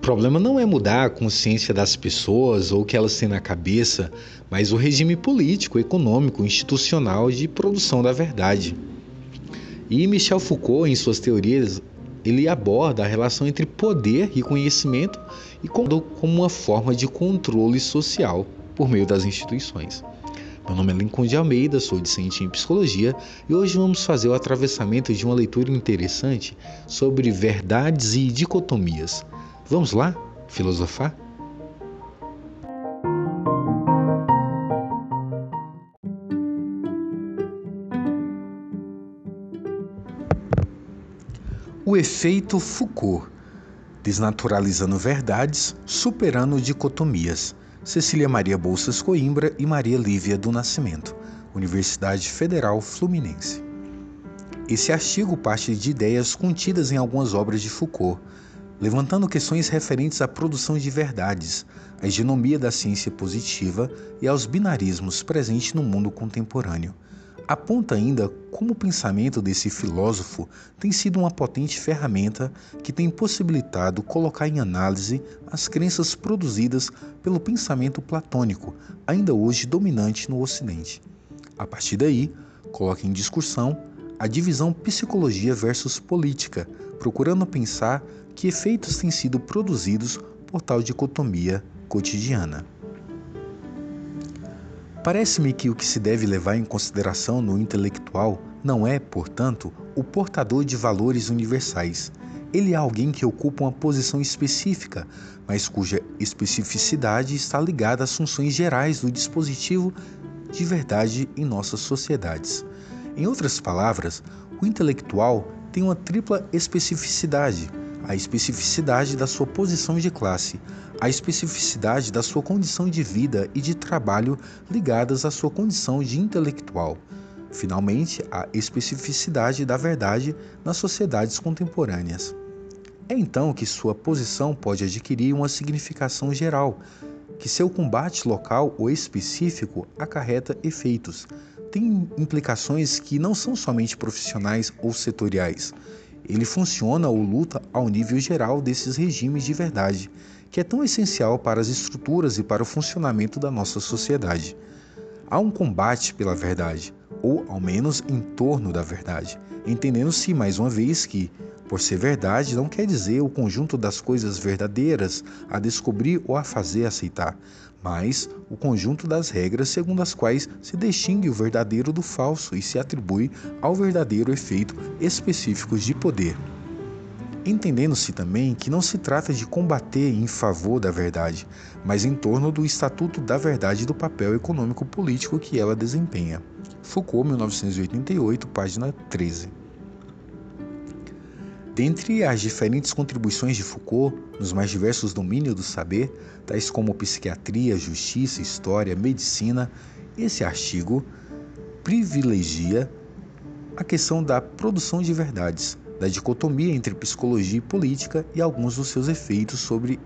O problema não é mudar a consciência das pessoas ou o que elas têm na cabeça, mas o regime político, econômico, institucional de produção da verdade. E Michel Foucault, em suas teorias, ele aborda a relação entre poder e conhecimento e como uma forma de controle social por meio das instituições. Meu nome é Lincoln de Almeida, sou discente em psicologia e hoje vamos fazer o atravessamento de uma leitura interessante sobre verdades e dicotomias. Vamos lá filosofar? O efeito Foucault, desnaturalizando verdades, superando dicotomias. Cecília Maria Bolsas Coimbra e Maria Lívia do Nascimento, Universidade Federal Fluminense. Esse artigo parte de ideias contidas em algumas obras de Foucault, levantando questões referentes à produção de verdades, à hegemonia da ciência positiva e aos binarismos presentes no mundo contemporâneo aponta ainda como o pensamento desse filósofo tem sido uma potente ferramenta que tem possibilitado colocar em análise as crenças produzidas pelo pensamento platônico, ainda hoje dominante no Ocidente. A partir daí, coloca em discussão a divisão psicologia versus política, procurando pensar que efeitos têm sido produzidos por tal dicotomia cotidiana. Parece-me que o que se deve levar em consideração no intelectual não é, portanto, o portador de valores universais. Ele é alguém que ocupa uma posição específica, mas cuja especificidade está ligada às funções gerais do dispositivo de verdade em nossas sociedades. Em outras palavras, o intelectual tem uma tripla especificidade a especificidade da sua posição de classe, a especificidade da sua condição de vida e de trabalho ligadas à sua condição de intelectual. Finalmente, a especificidade da verdade nas sociedades contemporâneas. É então que sua posição pode adquirir uma significação geral, que seu combate local ou específico acarreta efeitos. Tem implicações que não são somente profissionais ou setoriais ele funciona ou luta ao nível geral desses regimes de verdade, que é tão essencial para as estruturas e para o funcionamento da nossa sociedade. Há um combate pela verdade, ou ao menos em torno da verdade, entendendo-se mais uma vez que, por ser verdade, não quer dizer o conjunto das coisas verdadeiras a descobrir ou a fazer aceitar, mas o conjunto das regras segundo as quais se distingue o verdadeiro do falso e se atribui ao verdadeiro efeito específicos de poder. Entendendo-se também que não se trata de combater em favor da verdade, mas em torno do Estatuto da Verdade e do papel econômico-político que ela desempenha. Foucault, 1988, página 13. Dentre as diferentes contribuições de Foucault nos mais diversos domínios do saber, tais como psiquiatria, justiça, história, medicina, esse artigo privilegia a questão da produção de verdades, da dicotomia entre psicologia e política e alguns dos seus efeitos sobre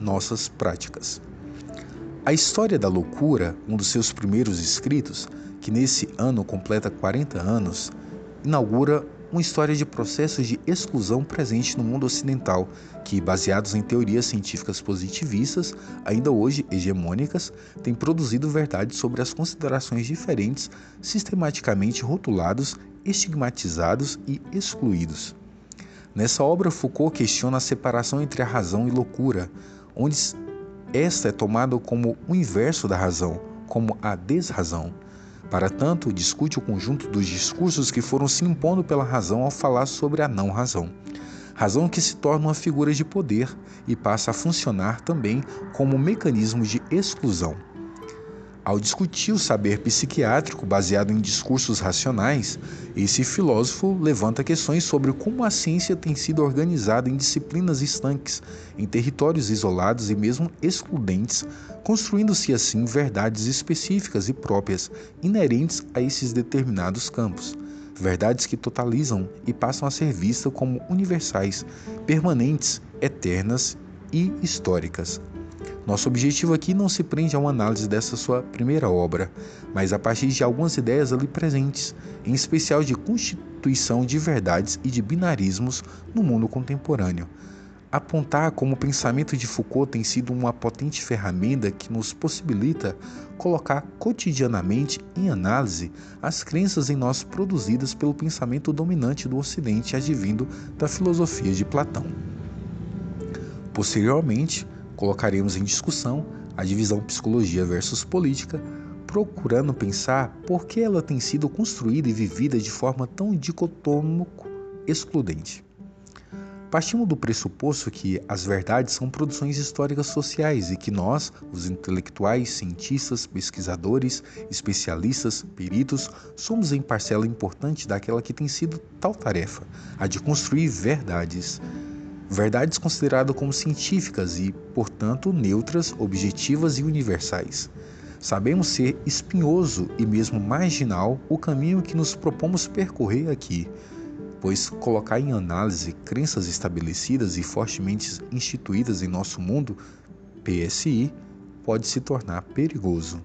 nossas práticas. A História da Loucura, um dos seus primeiros escritos, que nesse ano completa 40 anos, inaugura uma história de processos de exclusão presente no mundo ocidental, que, baseados em teorias científicas positivistas, ainda hoje hegemônicas, têm produzido verdades sobre as considerações diferentes, sistematicamente rotulados, estigmatizados e excluídos. Nessa obra, Foucault questiona a separação entre a razão e loucura, onde esta é tomada como o inverso da razão, como a desrazão. Para tanto, discute o conjunto dos discursos que foram se impondo pela razão ao falar sobre a não-razão. Razão que se torna uma figura de poder e passa a funcionar também como mecanismo de exclusão. Ao discutir o saber psiquiátrico baseado em discursos racionais, esse filósofo levanta questões sobre como a ciência tem sido organizada em disciplinas estanques, em territórios isolados e mesmo excludentes, construindo-se assim verdades específicas e próprias, inerentes a esses determinados campos. Verdades que totalizam e passam a ser vistas como universais, permanentes, eternas e históricas. Nosso objetivo aqui não se prende a uma análise dessa sua primeira obra, mas a partir de algumas ideias ali presentes, em especial de constituição de verdades e de binarismos no mundo contemporâneo. apontar como o pensamento de Foucault tem sido uma potente ferramenta que nos possibilita colocar cotidianamente em análise as crenças em nós produzidas pelo pensamento dominante do Ocidente advindo da filosofia de Platão. Posteriormente, colocaremos em discussão a divisão psicologia versus política, procurando pensar por que ela tem sido construída e vivida de forma tão dicotômico excludente. Partimos do pressuposto que as verdades são produções históricas sociais e que nós, os intelectuais, cientistas, pesquisadores, especialistas, peritos, somos em parcela importante daquela que tem sido tal tarefa, a de construir verdades. Verdades consideradas como científicas e, portanto, neutras, objetivas e universais. Sabemos ser espinhoso e mesmo marginal o caminho que nos propomos percorrer aqui pois colocar em análise crenças estabelecidas e fortemente instituídas em nosso mundo, PSI, pode se tornar perigoso.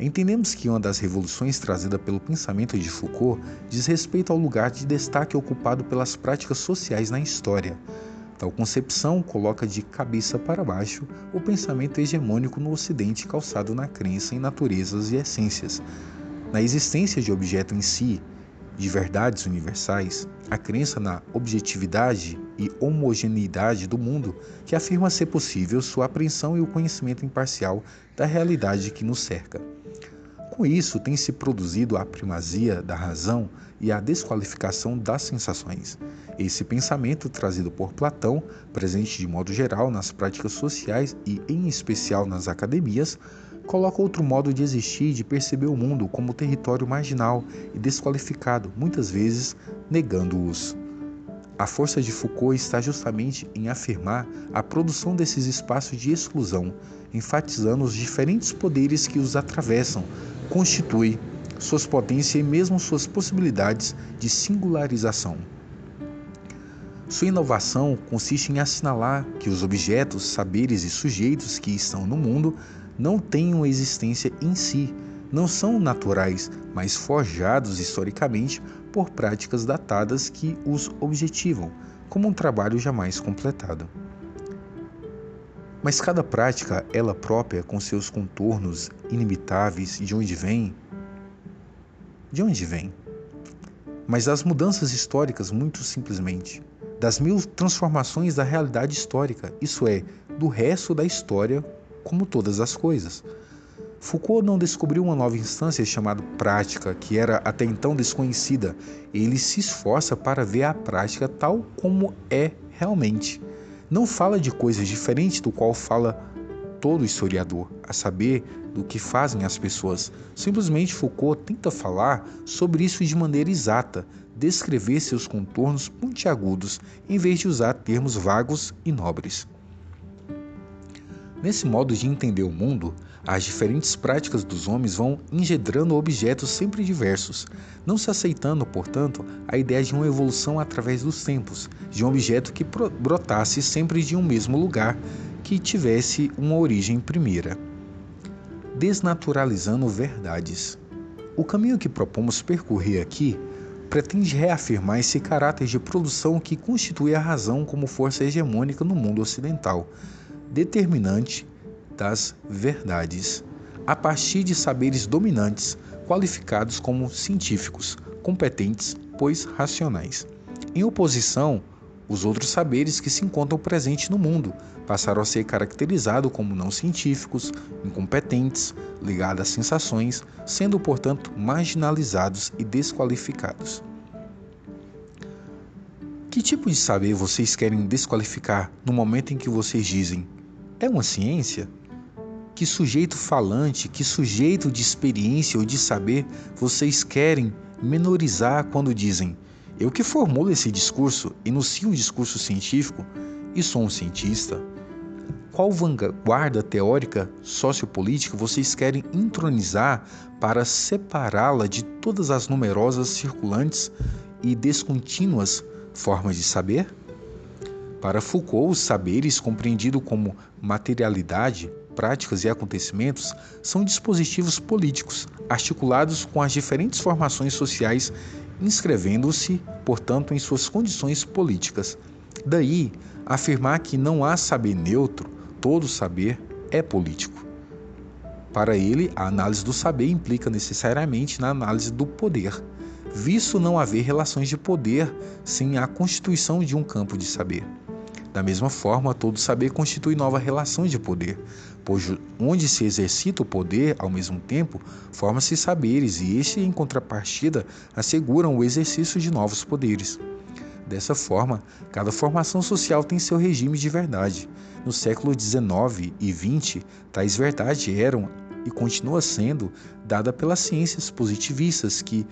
Entendemos que uma das revoluções trazida pelo pensamento de Foucault diz respeito ao lugar de destaque ocupado pelas práticas sociais na história. Tal concepção coloca de cabeça para baixo o pensamento hegemônico no Ocidente calçado na crença em naturezas e essências, na existência de objeto em si, de verdades universais, a crença na objetividade e homogeneidade do mundo que afirma ser possível sua apreensão e o conhecimento imparcial da realidade que nos cerca. Com isso, tem se produzido a primazia da razão e a desqualificação das sensações. Esse pensamento, trazido por Platão, presente de modo geral nas práticas sociais e, em especial, nas academias, coloca outro modo de existir e de perceber o mundo como território marginal e desqualificado, muitas vezes negando-os. A força de Foucault está justamente em afirmar a produção desses espaços de exclusão, enfatizando os diferentes poderes que os atravessam, constitui suas potências e mesmo suas possibilidades de singularização. Sua inovação consiste em assinalar que os objetos, saberes e sujeitos que estão no mundo não têm uma existência em si, não são naturais, mas forjados historicamente por práticas datadas que os objetivam, como um trabalho jamais completado. Mas cada prática, ela própria, com seus contornos inimitáveis, de onde vem? De onde vem? Mas das mudanças históricas, muito simplesmente, das mil transformações da realidade histórica, isso é, do resto da história como todas as coisas. Foucault não descobriu uma nova instância chamada prática, que era até então desconhecida. Ele se esforça para ver a prática tal como é realmente. Não fala de coisas diferentes do qual fala todo historiador, a saber, do que fazem as pessoas. Simplesmente Foucault tenta falar sobre isso de maneira exata, descrever seus contornos pontiagudos, em vez de usar termos vagos e nobres. Nesse modo de entender o mundo, as diferentes práticas dos homens vão engendrando objetos sempre diversos, não se aceitando, portanto, a ideia de uma evolução através dos tempos, de um objeto que brotasse sempre de um mesmo lugar, que tivesse uma origem primeira. Desnaturalizando verdades. O caminho que propomos percorrer aqui pretende reafirmar esse caráter de produção que constitui a razão como força hegemônica no mundo ocidental determinante das verdades, a partir de saberes dominantes, qualificados como científicos, competentes, pois racionais. Em oposição, os outros saberes que se encontram presentes no mundo passaram a ser caracterizados como não científicos, incompetentes, ligados às sensações, sendo, portanto, marginalizados e desqualificados. Que tipo de saber vocês querem desqualificar no momento em que vocês dizem é uma ciência? Que sujeito falante, que sujeito de experiência ou de saber vocês querem menorizar quando dizem eu que formulo esse discurso, enuncio um discurso científico e sou um cientista? Qual vanguarda teórica sociopolítica vocês querem entronizar para separá-la de todas as numerosas circulantes e descontínuas formas de saber? Para Foucault, os saberes, compreendidos como materialidade, práticas e acontecimentos, são dispositivos políticos articulados com as diferentes formações sociais, inscrevendo-se, portanto, em suas condições políticas. Daí, afirmar que não há saber neutro, todo saber é político. Para ele, a análise do saber implica necessariamente na análise do poder, visto não haver relações de poder sem a constituição de um campo de saber. Da mesma forma, todo saber constitui nova relação de poder, pois onde se exercita o poder ao mesmo tempo, forma-se saberes e este, em contrapartida, asseguram o exercício de novos poderes. Dessa forma, cada formação social tem seu regime de verdade. No século XIX e XX, tais verdades eram e continua sendo dada pelas ciências positivistas que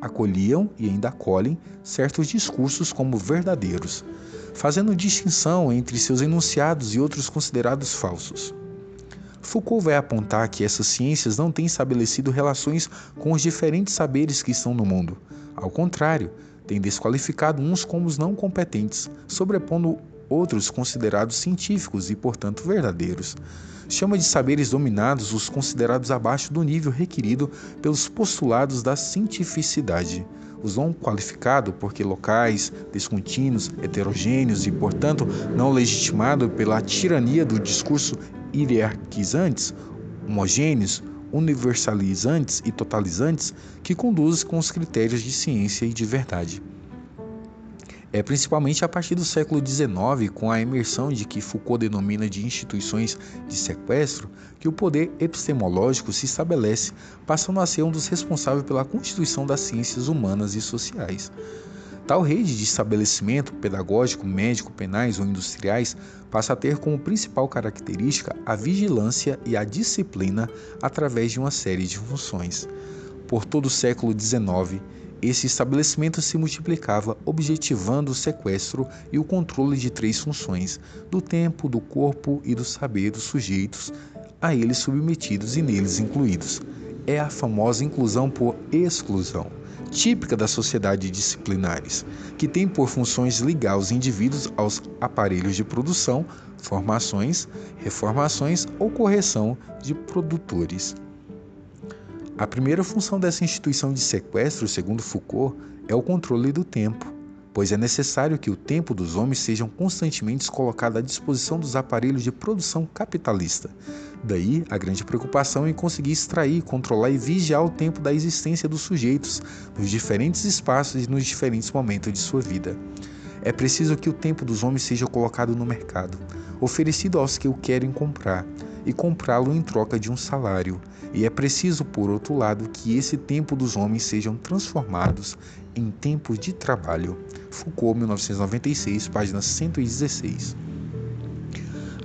acolhiam e ainda acolhem certos discursos como verdadeiros, fazendo distinção entre seus enunciados e outros considerados falsos. Foucault vai apontar que essas ciências não têm estabelecido relações com os diferentes saberes que estão no mundo. Ao contrário, têm desqualificado uns como os não competentes, sobrepondo outros considerados científicos e, portanto, verdadeiros. Chama de saberes dominados os considerados abaixo do nível requerido pelos postulados da cientificidade. Os não qualificados porque locais, descontínuos, heterogêneos e, portanto, não legitimados pela tirania do discurso hierarquizantes, homogêneos, universalizantes e totalizantes que conduzem com os critérios de ciência e de verdade. É principalmente a partir do século XIX, com a emersão de que Foucault denomina de instituições de sequestro, que o poder epistemológico se estabelece, passando a ser um dos responsáveis pela constituição das ciências humanas e sociais. Tal rede de estabelecimento pedagógico, médico, penais ou industriais passa a ter como principal característica a vigilância e a disciplina através de uma série de funções. Por todo o século XIX, esse estabelecimento se multiplicava, objetivando o sequestro e o controle de três funções: do tempo, do corpo e do saber dos sujeitos a eles submetidos e neles incluídos. É a famosa inclusão por exclusão típica das sociedades disciplinares, que tem por funções ligar os indivíduos aos aparelhos de produção, formações, reformações ou correção de produtores. A primeira função dessa instituição de sequestro, segundo Foucault, é o controle do tempo pois é necessário que o tempo dos homens sejam constantemente colocado à disposição dos aparelhos de produção capitalista. Daí a grande preocupação em conseguir extrair, controlar e vigiar o tempo da existência dos sujeitos nos diferentes espaços e nos diferentes momentos de sua vida. É preciso que o tempo dos homens seja colocado no mercado, oferecido aos que o querem comprar, e comprá-lo em troca de um salário. E é preciso, por outro lado, que esse tempo dos homens sejam transformados em tempos de trabalho. Foucault, 1996, página 116.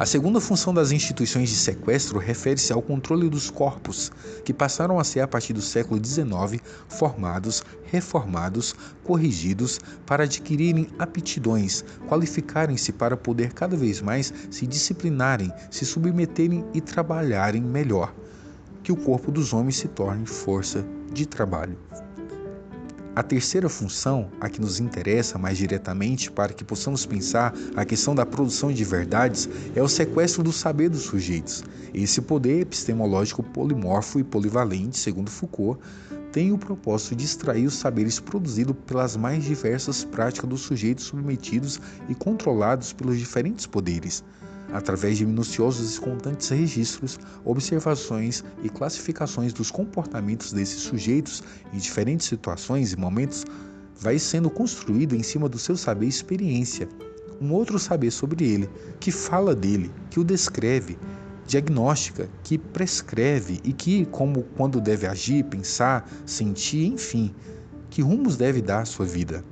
A segunda função das instituições de sequestro refere-se ao controle dos corpos, que passaram a ser, a partir do século XIX, formados, reformados, corrigidos para adquirirem aptidões, qualificarem-se para poder cada vez mais se disciplinarem, se submeterem e trabalharem melhor. Que o corpo dos homens se torne força de trabalho. A terceira função, a que nos interessa mais diretamente para que possamos pensar a questão da produção de verdades, é o sequestro do saber dos sujeitos. Esse poder epistemológico polimorfo e polivalente, segundo Foucault, tem o propósito de extrair os saberes produzidos pelas mais diversas práticas dos sujeitos submetidos e controlados pelos diferentes poderes através de minuciosos e constantes registros, observações e classificações dos comportamentos desses sujeitos em diferentes situações e momentos, vai sendo construído em cima do seu saber e experiência, um outro saber sobre ele, que fala dele, que o descreve, diagnóstica, que prescreve e que, como quando deve agir, pensar, sentir, enfim, que rumos deve dar à sua vida.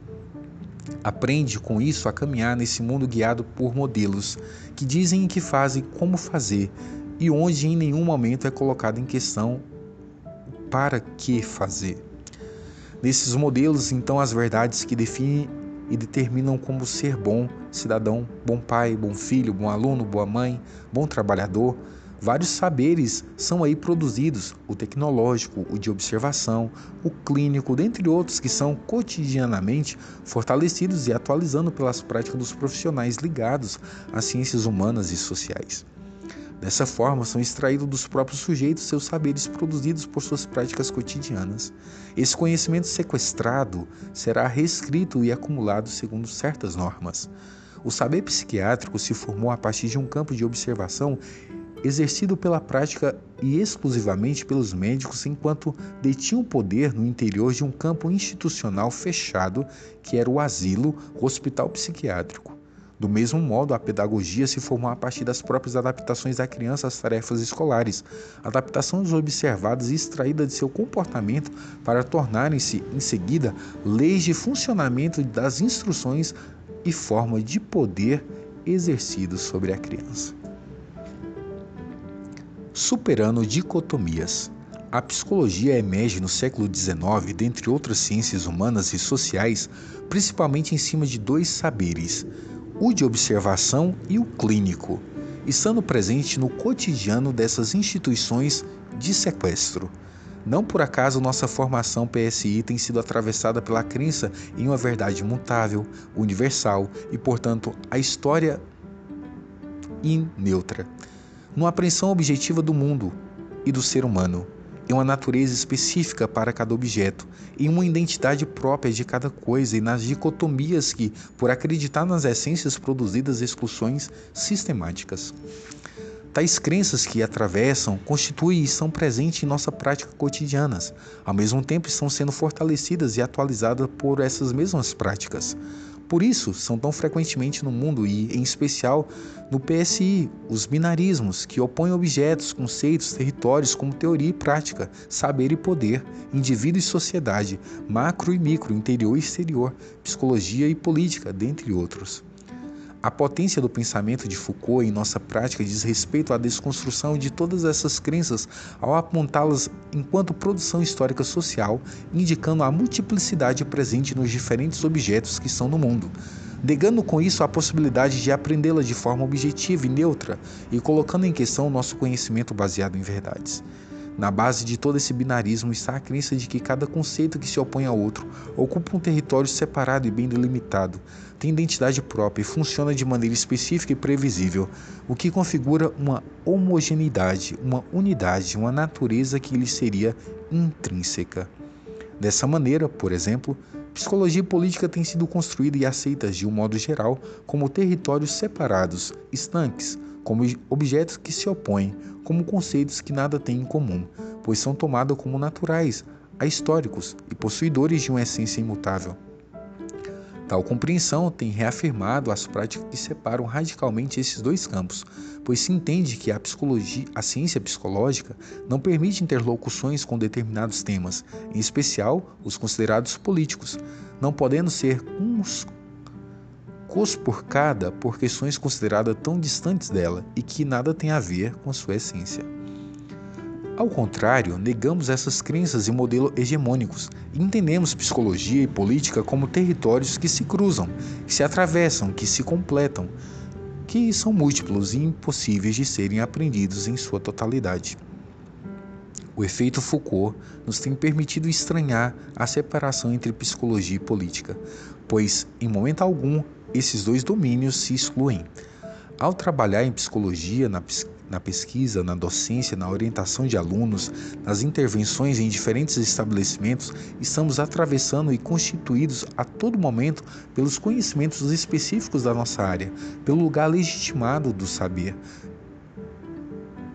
Aprende com isso a caminhar nesse mundo guiado por modelos que dizem que fazem como fazer e onde em nenhum momento é colocado em questão para que fazer. Nesses modelos, então, as verdades que definem e determinam como ser bom cidadão, bom pai, bom filho, bom aluno, boa mãe, bom trabalhador, Vários saberes são aí produzidos: o tecnológico, o de observação, o clínico, dentre outros que são cotidianamente fortalecidos e atualizando pelas práticas dos profissionais ligados às ciências humanas e sociais. Dessa forma, são extraídos dos próprios sujeitos seus saberes produzidos por suas práticas cotidianas. Esse conhecimento sequestrado será reescrito e acumulado segundo certas normas. O saber psiquiátrico se formou a partir de um campo de observação exercido pela prática e exclusivamente pelos médicos enquanto detinham poder no interior de um campo institucional fechado que era o asilo, o hospital psiquiátrico. Do mesmo modo, a pedagogia se formou a partir das próprias adaptações da criança às tarefas escolares, adaptações observadas e extraídas de seu comportamento para tornarem-se, em seguida, leis de funcionamento das instruções e forma de poder exercidos sobre a criança. Superando dicotomias. A psicologia emerge no século XIX, dentre outras ciências humanas e sociais, principalmente em cima de dois saberes: o de observação e o clínico, estando presente no cotidiano dessas instituições de sequestro. Não por acaso nossa formação PSI tem sido atravessada pela crença em uma verdade mutável, universal e, portanto, a história neutra, numa apreensão objetiva do mundo e do ser humano em uma natureza específica para cada objeto, em uma identidade própria de cada coisa e nas dicotomias que, por acreditar nas essências produzidas exclusões sistemáticas. Tais crenças que atravessam, constituem e estão presentes em nossa prática cotidianas, ao mesmo tempo estão sendo fortalecidas e atualizadas por essas mesmas práticas. Por isso, são tão frequentemente no mundo e, em especial, no PSI, os binarismos, que opõem objetos, conceitos, territórios como teoria e prática, saber e poder, indivíduo e sociedade, macro e micro, interior e exterior, psicologia e política, dentre outros. A potência do pensamento de Foucault em nossa prática diz respeito à desconstrução de todas essas crenças ao apontá-las enquanto produção histórica social, indicando a multiplicidade presente nos diferentes objetos que são no mundo, negando com isso a possibilidade de aprendê-la de forma objetiva e neutra e colocando em questão o nosso conhecimento baseado em verdades. Na base de todo esse binarismo está a crença de que cada conceito que se opõe ao outro ocupa um território separado e bem delimitado, tem identidade própria e funciona de maneira específica e previsível, o que configura uma homogeneidade, uma unidade, uma natureza que lhe seria intrínseca. Dessa maneira, por exemplo, psicologia política têm sido construídas e aceitas de um modo geral como territórios separados, estanques, como objetos que se opõem, como conceitos que nada têm em comum, pois são tomados como naturais, ahistóricos e possuidores de uma essência imutável. Tal compreensão tem reafirmado as práticas que separam radicalmente esses dois campos, pois se entende que a psicologia, a ciência psicológica não permite interlocuções com determinados temas, em especial os considerados políticos, não podendo ser uns conspurcada por questões consideradas tão distantes dela e que nada têm a ver com sua essência. Ao contrário, negamos essas crenças e modelos hegemônicos e entendemos psicologia e política como territórios que se cruzam, que se atravessam, que se completam, que são múltiplos e impossíveis de serem aprendidos em sua totalidade. O efeito Foucault nos tem permitido estranhar a separação entre psicologia e política, pois, em momento algum, esses dois domínios se excluem. Ao trabalhar em psicologia, na, na pesquisa, na docência, na orientação de alunos, nas intervenções em diferentes estabelecimentos, estamos atravessando e constituídos a todo momento pelos conhecimentos específicos da nossa área, pelo lugar legitimado do saber,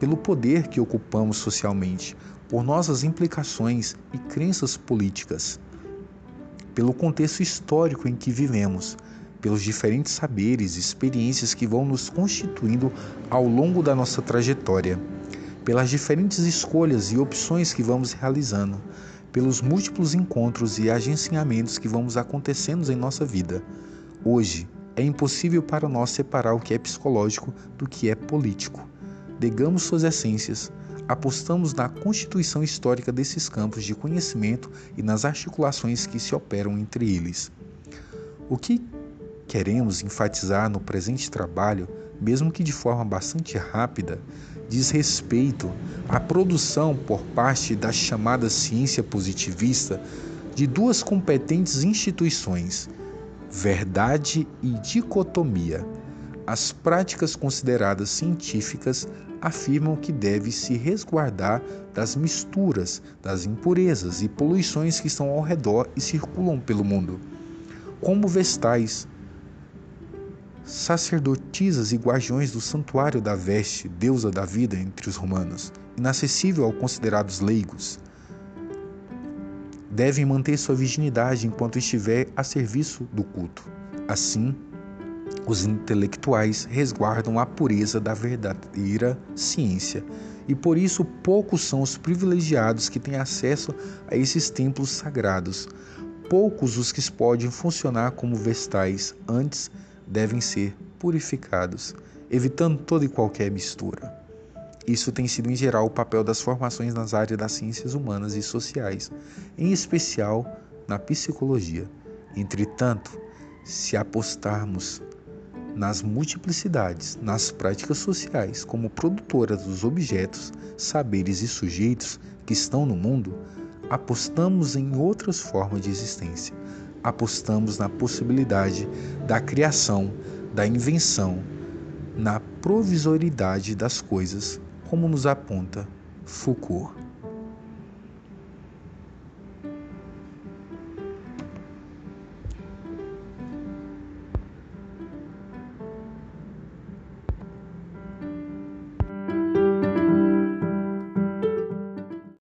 pelo poder que ocupamos socialmente, por nossas implicações e crenças políticas, pelo contexto histórico em que vivemos pelos diferentes saberes e experiências que vão nos constituindo ao longo da nossa trajetória, pelas diferentes escolhas e opções que vamos realizando, pelos múltiplos encontros e agenciamentos que vamos acontecendo em nossa vida. Hoje, é impossível para nós separar o que é psicológico do que é político. Negamos suas essências, apostamos na constituição histórica desses campos de conhecimento e nas articulações que se operam entre eles. O que queremos enfatizar no presente trabalho, mesmo que de forma bastante rápida, diz respeito à produção por parte da chamada ciência positivista de duas competentes instituições, verdade e dicotomia. As práticas consideradas científicas afirmam que deve se resguardar das misturas, das impurezas e poluições que estão ao redor e circulam pelo mundo. Como vestais, sacerdotisas e guardiões do santuário da veste, deusa da vida entre os romanos, inacessível aos considerados leigos, devem manter sua virginidade enquanto estiver a serviço do culto. Assim, os intelectuais resguardam a pureza da verdadeira ciência, e por isso poucos são os privilegiados que têm acesso a esses templos sagrados. Poucos os que podem funcionar como vestais, antes devem ser purificados, evitando toda e qualquer mistura. Isso tem sido em geral o papel das formações nas áreas das ciências humanas e sociais, em especial na psicologia. Entretanto, se apostarmos nas multiplicidades, nas práticas sociais, como produtoras dos objetos, saberes e sujeitos que estão no mundo, apostamos em outras formas de existência. Apostamos na possibilidade da criação, da invenção, na provisoriedade das coisas, como nos aponta Foucault.